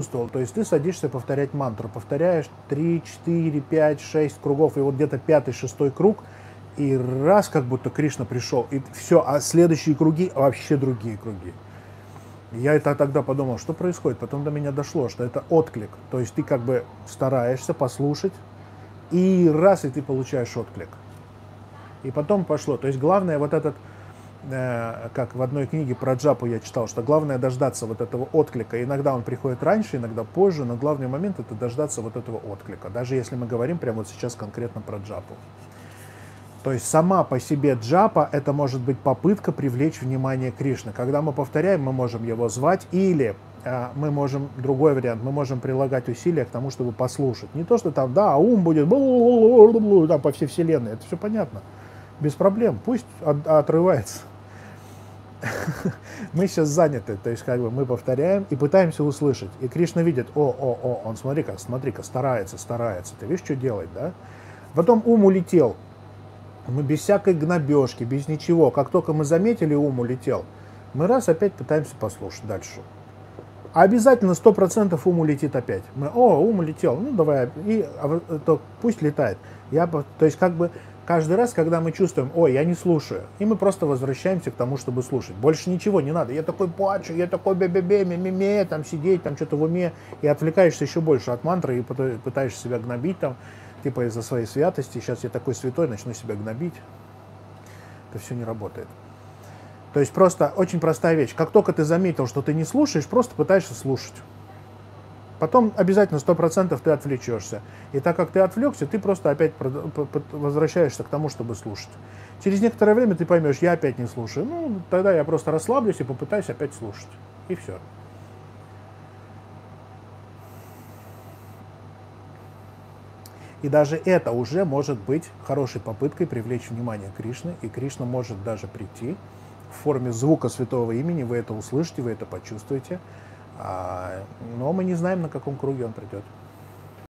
чувствовал. То есть ты садишься повторять мантру, повторяешь 3, 4, 5, 6 кругов, и вот где-то пятый, шестой круг, и раз как будто Кришна пришел, и все, а следующие круги вообще другие круги. Я это тогда подумал, что происходит. Потом до меня дошло, что это отклик. То есть ты как бы стараешься послушать, и раз, и ты получаешь отклик. И потом пошло. То есть главное вот этот Э, как в одной книге про джапу я читал, что главное дождаться вот этого отклика. Иногда он приходит раньше, иногда позже, но главный момент это дождаться вот этого отклика, даже если мы говорим прямо вот сейчас конкретно про джапу. То есть сама по себе джапа это может быть попытка привлечь внимание Кришны. Когда мы повторяем, мы можем его звать или э, мы можем, другой вариант, мы можем прилагать усилия к тому, чтобы послушать. Не то, что там, да, ум будет там, по всей вселенной, это все понятно. Без проблем, пусть от, отрывается. мы сейчас заняты, то есть как бы мы повторяем и пытаемся услышать. И Кришна видит, о, о, о, он смотри-ка, смотри-ка, старается, старается. Ты видишь, что делает, да? Потом ум улетел. Мы без всякой гнобежки, без ничего. Как только мы заметили, ум улетел, мы раз опять пытаемся послушать дальше. А обязательно сто процентов ум улетит опять. Мы, о, ум улетел, ну давай, и а, то пусть летает. Я, то есть как бы каждый раз, когда мы чувствуем, ой, я не слушаю, и мы просто возвращаемся к тому, чтобы слушать. Больше ничего не надо. Я такой плачу, я такой бе-бе-бе, ме-ме-ме, там сидеть, там что-то в уме, и отвлекаешься еще больше от мантры и пытаешься себя гнобить там, типа из-за своей святости, сейчас я такой святой, начну себя гнобить. Это все не работает. То есть просто очень простая вещь. Как только ты заметил, что ты не слушаешь, просто пытаешься слушать. Потом обязательно 100% ты отвлечешься. И так как ты отвлекся, ты просто опять возвращаешься к тому, чтобы слушать. Через некоторое время ты поймешь, я опять не слушаю. Ну, тогда я просто расслаблюсь и попытаюсь опять слушать. И все. И даже это уже может быть хорошей попыткой привлечь внимание Кришны. И Кришна может даже прийти в форме звука святого имени. Вы это услышите, вы это почувствуете. А, но мы не знаем, на каком круге он придет.